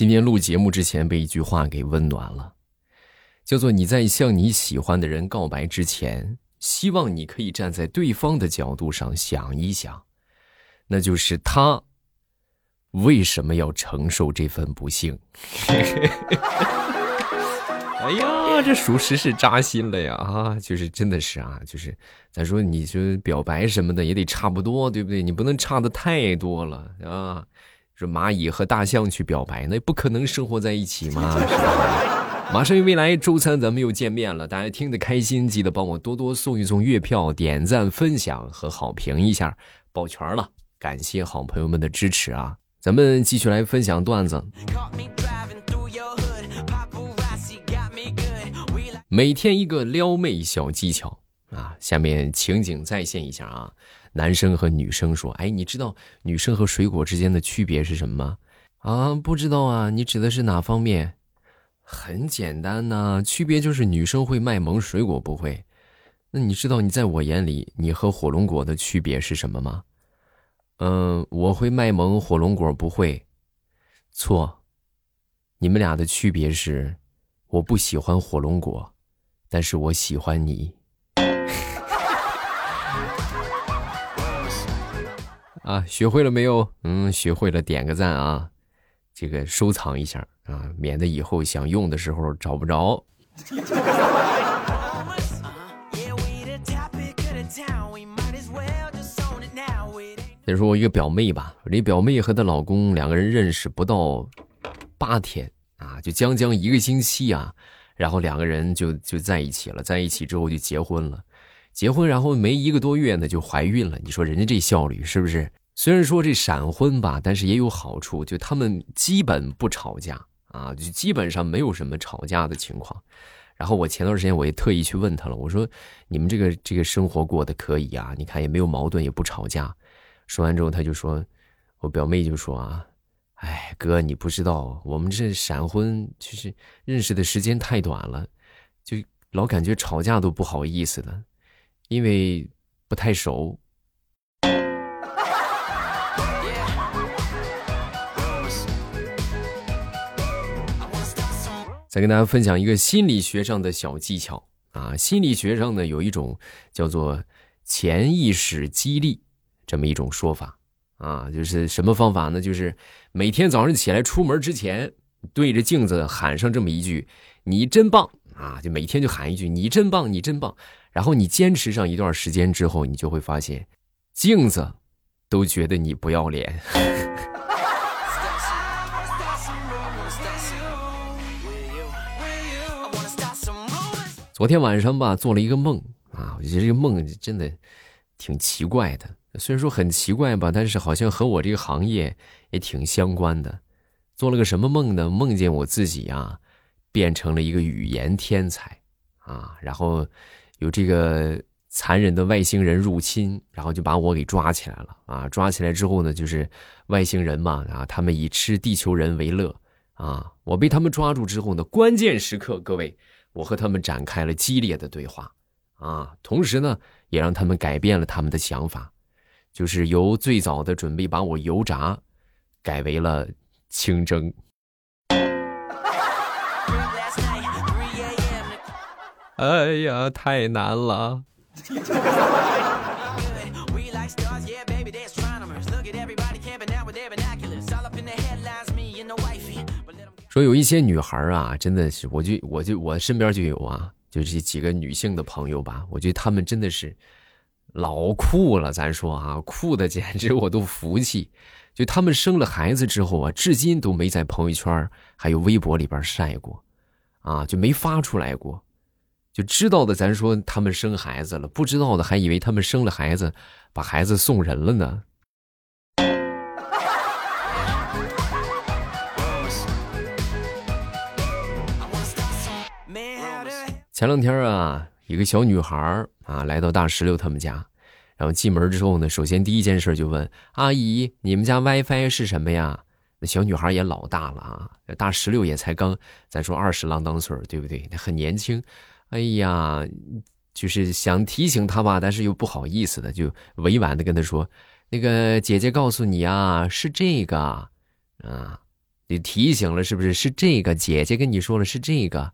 今天录节目之前被一句话给温暖了，叫做你在向你喜欢的人告白之前，希望你可以站在对方的角度上想一想，那就是他为什么要承受这份不幸。哎呀，这属实是扎心了呀！啊，就是真的是啊，就是咱说你说表白什么的也得差不多，对不对？你不能差的太多了啊！说蚂蚁和大象去表白，那不可能生活在一起嘛，是吧？马上于未来周三咱们又见面了，大家听得开心，记得帮我多多送一送月票、点赞、分享和好评一下，抱拳了，感谢好朋友们的支持啊！咱们继续来分享段子。每天一个撩妹小技巧啊！下面情景再现一下啊，男生和女生说：“哎，你知道女生和水果之间的区别是什么吗？”啊，不知道啊，你指的是哪方面？很简单呐，区别就是女生会卖萌，水果不会。那你知道你在我眼里，你和火龙果的区别是什么吗？嗯，我会卖萌，火龙果不会。错，你们俩的区别是，我不喜欢火龙果。但是我喜欢你，啊，学会了没有？嗯，学会了，点个赞啊，这个收藏一下啊，免得以后想用的时候找不着。再说我一个表妹吧，我这表妹和她老公两个人认识不到八天啊，就将将一个星期啊。然后两个人就就在一起了，在一起之后就结婚了，结婚然后没一个多月呢就怀孕了。你说人家这效率是不是？虽然说这闪婚吧，但是也有好处，就他们基本不吵架啊，就基本上没有什么吵架的情况。然后我前段时间我也特意去问他了，我说你们这个这个生活过得可以啊？你看也没有矛盾，也不吵架。说完之后他就说，我表妹就说啊。哎，哥，你不知道，我们这闪婚就是认识的时间太短了，就老感觉吵架都不好意思的，因为不太熟。再跟大家分享一个心理学上的小技巧啊，心理学上呢有一种叫做潜意识激励这么一种说法。啊，就是什么方法呢？就是每天早上起来出门之前，对着镜子喊上这么一句：“你真棒！”啊，就每天就喊一句：“你真棒，你真棒。”然后你坚持上一段时间之后，你就会发现，镜子都觉得你不要脸。昨天晚上吧，做了一个梦啊，我觉得这个梦真的挺奇怪的。虽然说很奇怪吧，但是好像和我这个行业也挺相关的。做了个什么梦呢？梦见我自己啊，变成了一个语言天才啊，然后有这个残忍的外星人入侵，然后就把我给抓起来了啊！抓起来之后呢，就是外星人嘛啊，他们以吃地球人为乐啊。我被他们抓住之后呢，关键时刻，各位，我和他们展开了激烈的对话啊，同时呢，也让他们改变了他们的想法。就是由最早的准备把我油炸，改为了清蒸。哎呀，太难了！说有一些女孩啊，真的是，我就我就我身边就有啊，就这几个女性的朋友吧，我觉得她们真的是。老酷了，咱说啊，酷的简直我都服气。就他们生了孩子之后啊，至今都没在朋友圈还有微博里边晒过，啊，就没发出来过。就知道的，咱说他们生孩子了；不知道的，还以为他们生了孩子，把孩子送人了呢。前两天啊。一个小女孩啊，来到大石榴他们家，然后进门之后呢，首先第一件事就问阿姨：“你们家 WiFi 是什么呀？”那小女孩也老大了啊，大石榴也才刚咱说二十郎当岁对不对？很年轻。哎呀，就是想提醒她吧，但是又不好意思的，就委婉的跟她说：“那个姐姐告诉你啊，是这个啊。”你提醒了是不是？是这个，姐姐跟你说了是这个。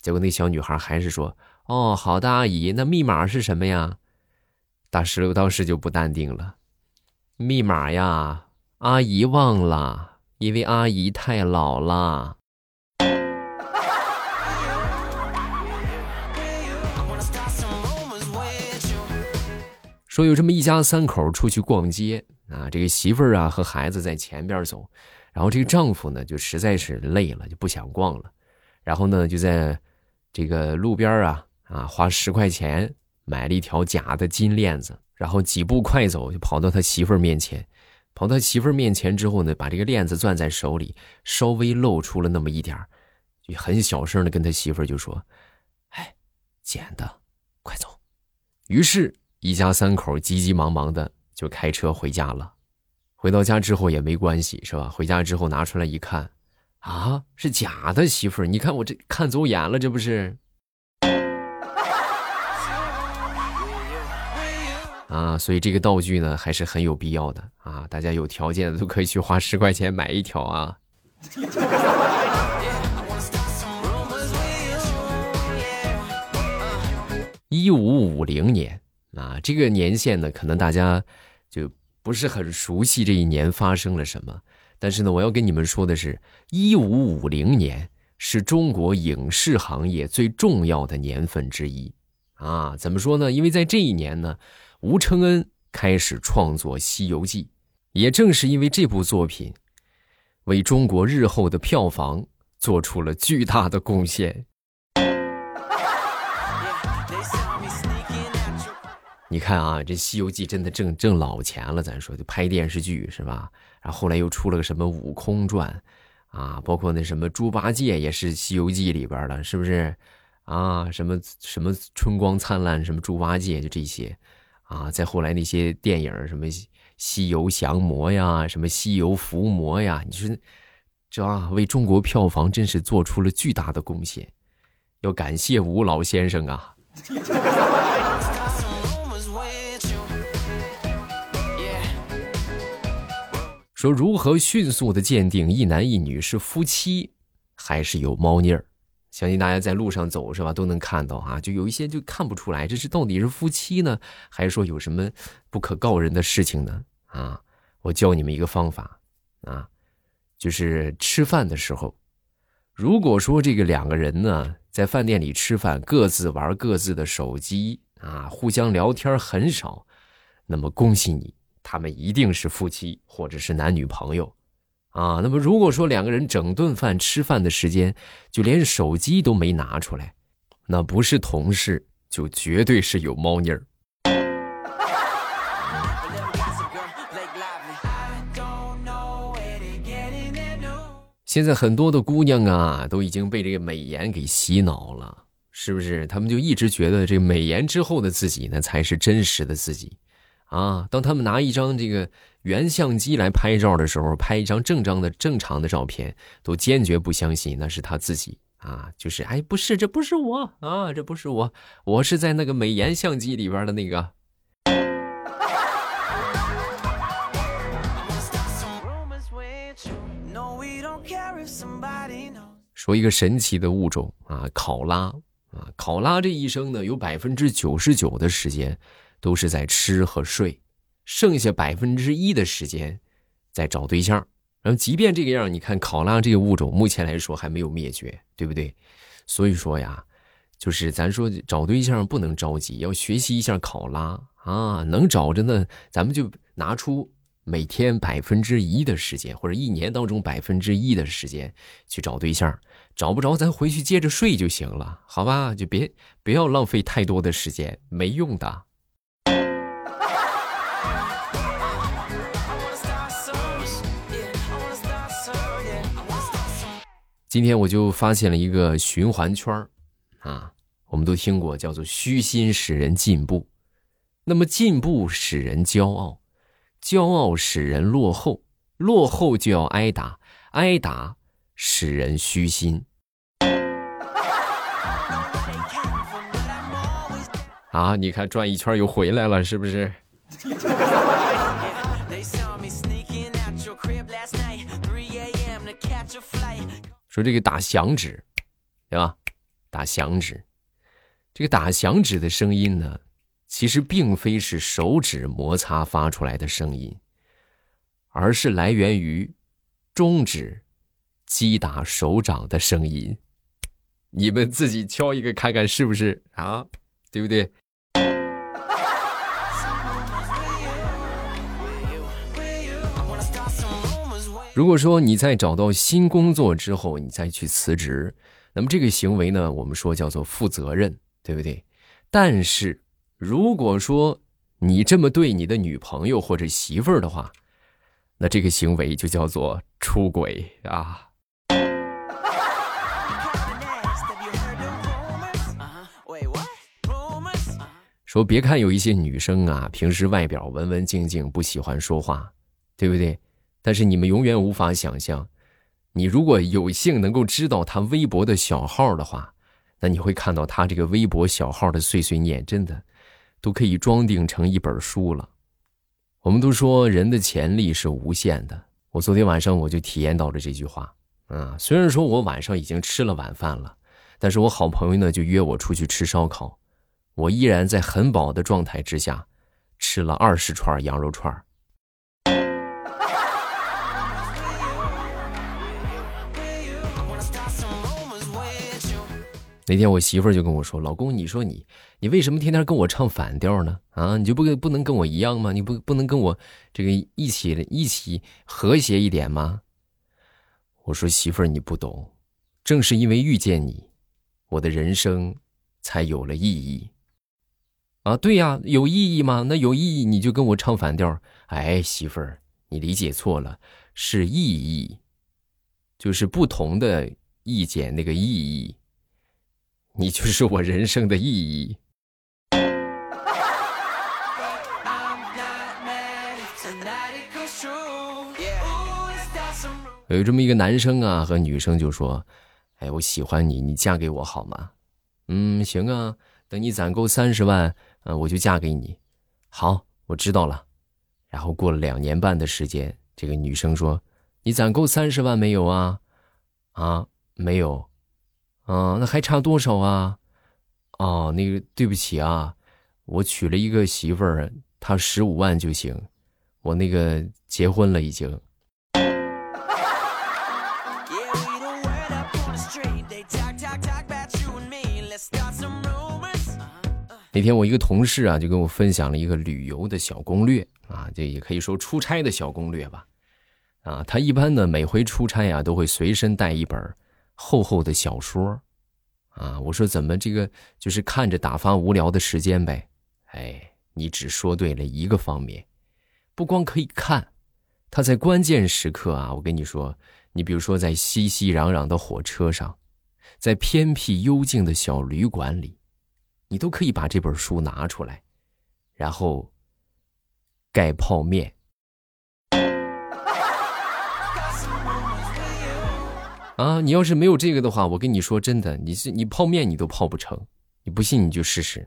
结果那小女孩还是说：“哦，好的，阿姨，那密码是什么呀？”大石榴当时就不淡定了：“密码呀，阿姨忘了，因为阿姨太老了。”说有这么一家三口出去逛街啊，这个媳妇儿啊和孩子在前边走，然后这个丈夫呢就实在是累了，就不想逛了，然后呢就在这个路边啊啊花十块钱买了一条假的金链子，然后几步快走就跑到他媳妇儿面前，跑到媳妇儿面前之后呢，把这个链子攥在手里，稍微露出了那么一点就很小声的跟他媳妇儿就说：“哎，捡的，快走。”于是。一家三口急急忙忙的就开车回家了，回到家之后也没关系，是吧？回家之后拿出来一看，啊，是假的媳妇儿！你看我这看走眼了，这不是？啊，所以这个道具呢还是很有必要的啊！大家有条件的都可以去花十块钱买一条啊。一五五零年。啊，这个年限呢，可能大家就不是很熟悉这一年发生了什么。但是呢，我要跟你们说的是，一五五零年是中国影视行业最重要的年份之一。啊，怎么说呢？因为在这一年呢，吴承恩开始创作《西游记》，也正是因为这部作品，为中国日后的票房做出了巨大的贡献。你看啊，这《西游记》真的挣挣老钱了。咱说就拍电视剧是吧？然后后来又出了个什么《悟空传》，啊，包括那什么猪八戒也是《西游记》里边的，是不是？啊，什么什么春光灿烂，什么猪八戒，就这些，啊，再后来那些电影，什么《西游降魔》呀，什么《西游伏魔》呀，你说这啊，为中国票房真是做出了巨大的贡献，要感谢吴老先生啊。说如何迅速的鉴定一男一女是夫妻，还是有猫腻儿？相信大家在路上走是吧，都能看到啊。就有一些就看不出来，这是到底是夫妻呢，还是说有什么不可告人的事情呢？啊，我教你们一个方法啊，就是吃饭的时候，如果说这个两个人呢在饭店里吃饭，各自玩各自的手机啊，互相聊天很少，那么恭喜你。他们一定是夫妻，或者是男女朋友，啊。那么如果说两个人整顿饭吃饭的时间，就连手机都没拿出来，那不是同事，就绝对是有猫腻儿。现在很多的姑娘啊，都已经被这个美颜给洗脑了，是不是？他们就一直觉得这美颜之后的自己呢，才是真实的自己。啊，当他们拿一张这个原相机来拍照的时候，拍一张正张的正常的照片，都坚决不相信那是他自己啊！就是哎，不是，这不是我啊，这不是我，我是在那个美颜相机里边的那个。说一个神奇的物种啊，考拉啊，考拉这一生呢，有百分之九十九的时间。都是在吃和睡，剩下百分之一的时间在找对象。然后，即便这个样，你看考拉这个物种目前来说还没有灭绝，对不对？所以说呀，就是咱说找对象不能着急，要学习一下考拉啊。能找着呢，咱们就拿出每天百分之一的时间，或者一年当中百分之一的时间去找对象。找不着，咱回去接着睡就行了，好吧？就别不要浪费太多的时间，没用的。今天我就发现了一个循环圈啊，我们都听过，叫做虚心使人进步，那么进步使人骄傲，骄傲使人落后，落后就要挨打，挨打使人虚心。啊，你看转一圈又回来了，是不是？说这个打响指，对吧？打响指，这个打响指的声音呢，其实并非是手指摩擦发出来的声音，而是来源于中指击打手掌的声音。你们自己敲一个看看是不是啊？对不对？如果说你在找到新工作之后，你再去辞职，那么这个行为呢，我们说叫做负责任，对不对？但是如果说你这么对你的女朋友或者媳妇儿的话，那这个行为就叫做出轨啊。说别看有一些女生啊，平时外表文文静静，不喜欢说话，对不对？但是你们永远无法想象，你如果有幸能够知道他微博的小号的话，那你会看到他这个微博小号的碎碎念，真的都可以装订成一本书了。我们都说人的潜力是无限的，我昨天晚上我就体验到了这句话。啊，虽然说我晚上已经吃了晚饭了，但是我好朋友呢就约我出去吃烧烤。我依然在很饱的状态之下，吃了二十串羊肉串那天我媳妇儿就跟我说：“老公，你说你，你为什么天天跟我唱反调呢？啊，你就不不能跟我一样吗？你不不能跟我这个一起一起和谐一点吗？”我说：“媳妇儿，你不懂，正是因为遇见你，我的人生才有了意义。”啊，对呀，有意义吗？那有意义你就跟我唱反调。哎，媳妇儿，你理解错了，是意义，就是不同的意见那个意义。你就是我人生的意义。有这么一个男生啊，和女生就说：“哎，我喜欢你，你嫁给我好吗？”嗯，行啊，等你攒够三十万。嗯，我就嫁给你，好，我知道了。然后过了两年半的时间，这个女生说：“你攒够三十万没有啊？”啊，没有。啊，那还差多少啊？哦，那个对不起啊，我娶了一个媳妇儿，她十五万就行。我那个结婚了已经。那天我一个同事啊，就跟我分享了一个旅游的小攻略啊，这也可以说出差的小攻略吧。啊，他一般呢每回出差啊都会随身带一本厚厚的小说，啊，我说怎么这个就是看着打发无聊的时间呗？哎，你只说对了一个方面，不光可以看，他在关键时刻啊，我跟你说，你比如说在熙熙攘攘的火车上，在偏僻幽静的小旅馆里。你都可以把这本书拿出来，然后盖泡面。啊，你要是没有这个的话，我跟你说真的，你是你泡面你都泡不成。你不信你就试试。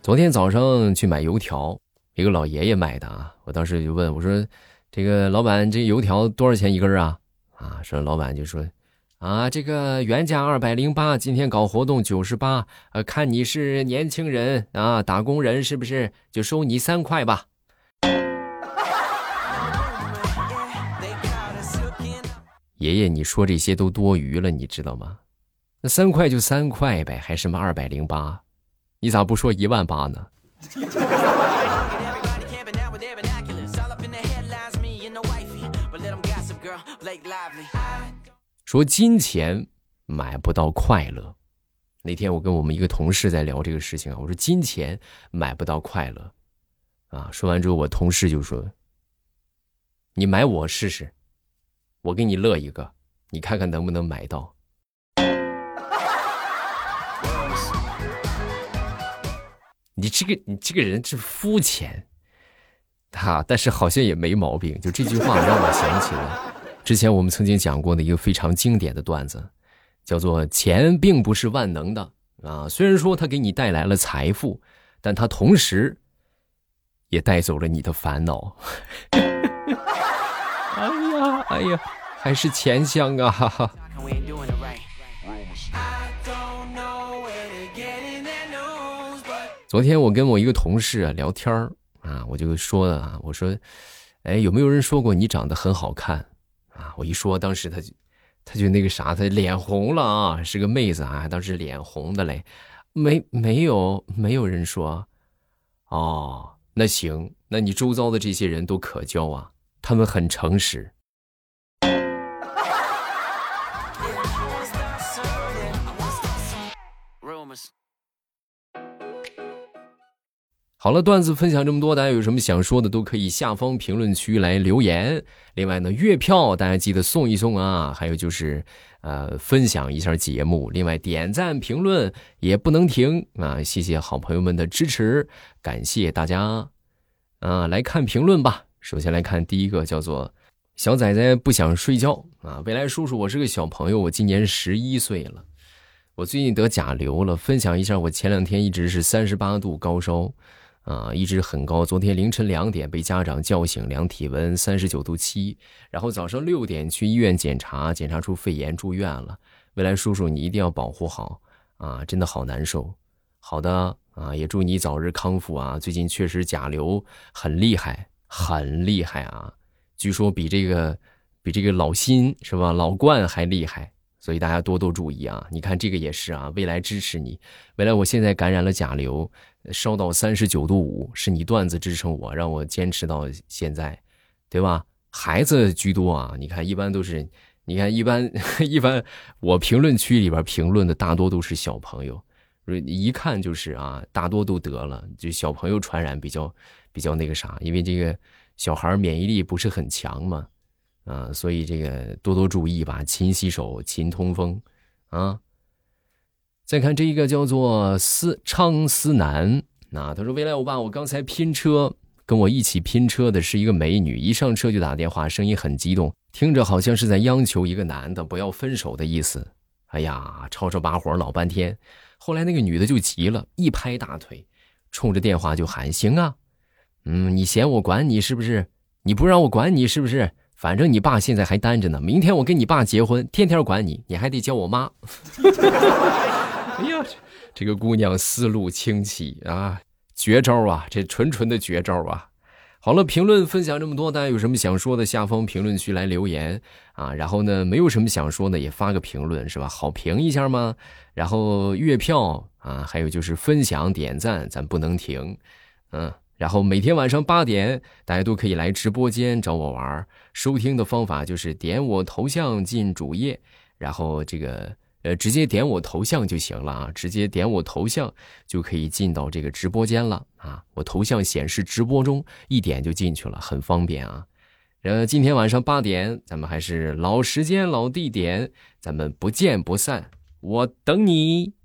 昨天早上去买油条，一个老爷爷买的啊，我当时就问我说。这个老板，这油条多少钱一根啊？啊，说老板就说，啊，这个原价二百零八，今天搞活动九十八，呃，看你是年轻人啊，打工人是不是？就收你三块吧。爷爷，你说这些都多余了，你知道吗？那三块就三块呗，还什么二百零八？你咋不说一万八呢？说金钱买不到快乐。那天我跟我们一个同事在聊这个事情啊，我说金钱买不到快乐啊。说完之后，我同事就说：“你买我试试，我给你乐一个，你看看能不能买到。”你这个你这个人是肤浅，哈，但是好像也没毛病。就这句话让我想起了。之前我们曾经讲过的一个非常经典的段子，叫做“钱并不是万能的啊”。虽然说它给你带来了财富，但它同时也带走了你的烦恼。哎呀，哎呀，还是钱香啊！哈哈。昨天我跟我一个同事啊聊天啊，我就说啊，我说，哎，有没有人说过你长得很好看啊？我一说，当时他就，他就那个啥，他脸红了啊，是个妹子啊，当时脸红的嘞，没没有没有人说，哦，那行，那你周遭的这些人都可交啊，他们很诚实。好了，段子分享这么多，大家有什么想说的都可以下方评论区来留言。另外呢，月票大家记得送一送啊，还有就是，呃，分享一下节目。另外点赞评论也不能停啊！谢谢好朋友们的支持，感谢大家。啊，来看评论吧。首先来看第一个，叫做小仔仔不想睡觉啊。未来叔叔，我是个小朋友，我今年十一岁了，我最近得甲流了。分享一下，我前两天一直是三十八度高烧。啊，一直很高。昨天凌晨两点被家长叫醒，量体温三十九度七，然后早上六点去医院检查，检查出肺炎，住院了。未来叔叔，你一定要保护好啊！真的好难受。好的啊，也祝你早日康复啊！最近确实甲流很厉害，很厉害啊！据说比这个比这个老辛是吧，老冠还厉害，所以大家多多注意啊！你看这个也是啊，未来支持你。未来我现在感染了甲流。烧到三十九度五，是你段子支撑我，让我坚持到现在，对吧？孩子居多啊，你看，一般都是，你看，一般一般，我评论区里边评论的大多都是小朋友，一看就是啊，大多都得了，就小朋友传染比较比较那个啥，因为这个小孩免疫力不是很强嘛，啊，所以这个多多注意吧，勤洗手，勤通风，啊。再看这一个叫做思昌思南，那他说：“未来欧巴，我刚才拼车，跟我一起拼车的是一个美女，一上车就打电话，声音很激动，听着好像是在央求一个男的不要分手的意思。哎呀，吵吵把火老半天，后来那个女的就急了，一拍大腿，冲着电话就喊：行啊，嗯，你嫌我管你是不是？你不让我管你是不是？反正你爸现在还单着呢，明天我跟你爸结婚，天天管你，你还得叫我妈。”哎呀，这个姑娘思路清奇啊，绝招啊，这纯纯的绝招啊！好了，评论分享这么多，大家有什么想说的，下方评论区来留言啊。然后呢，没有什么想说的，也发个评论是吧？好评一下吗？然后月票啊，还有就是分享点赞，咱不能停，嗯。然后每天晚上八点，大家都可以来直播间找我玩。收听的方法就是点我头像进主页，然后这个。呃，直接点我头像就行了啊！直接点我头像就可以进到这个直播间了啊！我头像显示直播中，一点就进去了，很方便啊。呃，今天晚上八点，咱们还是老时间、老地点，咱们不见不散，我等你。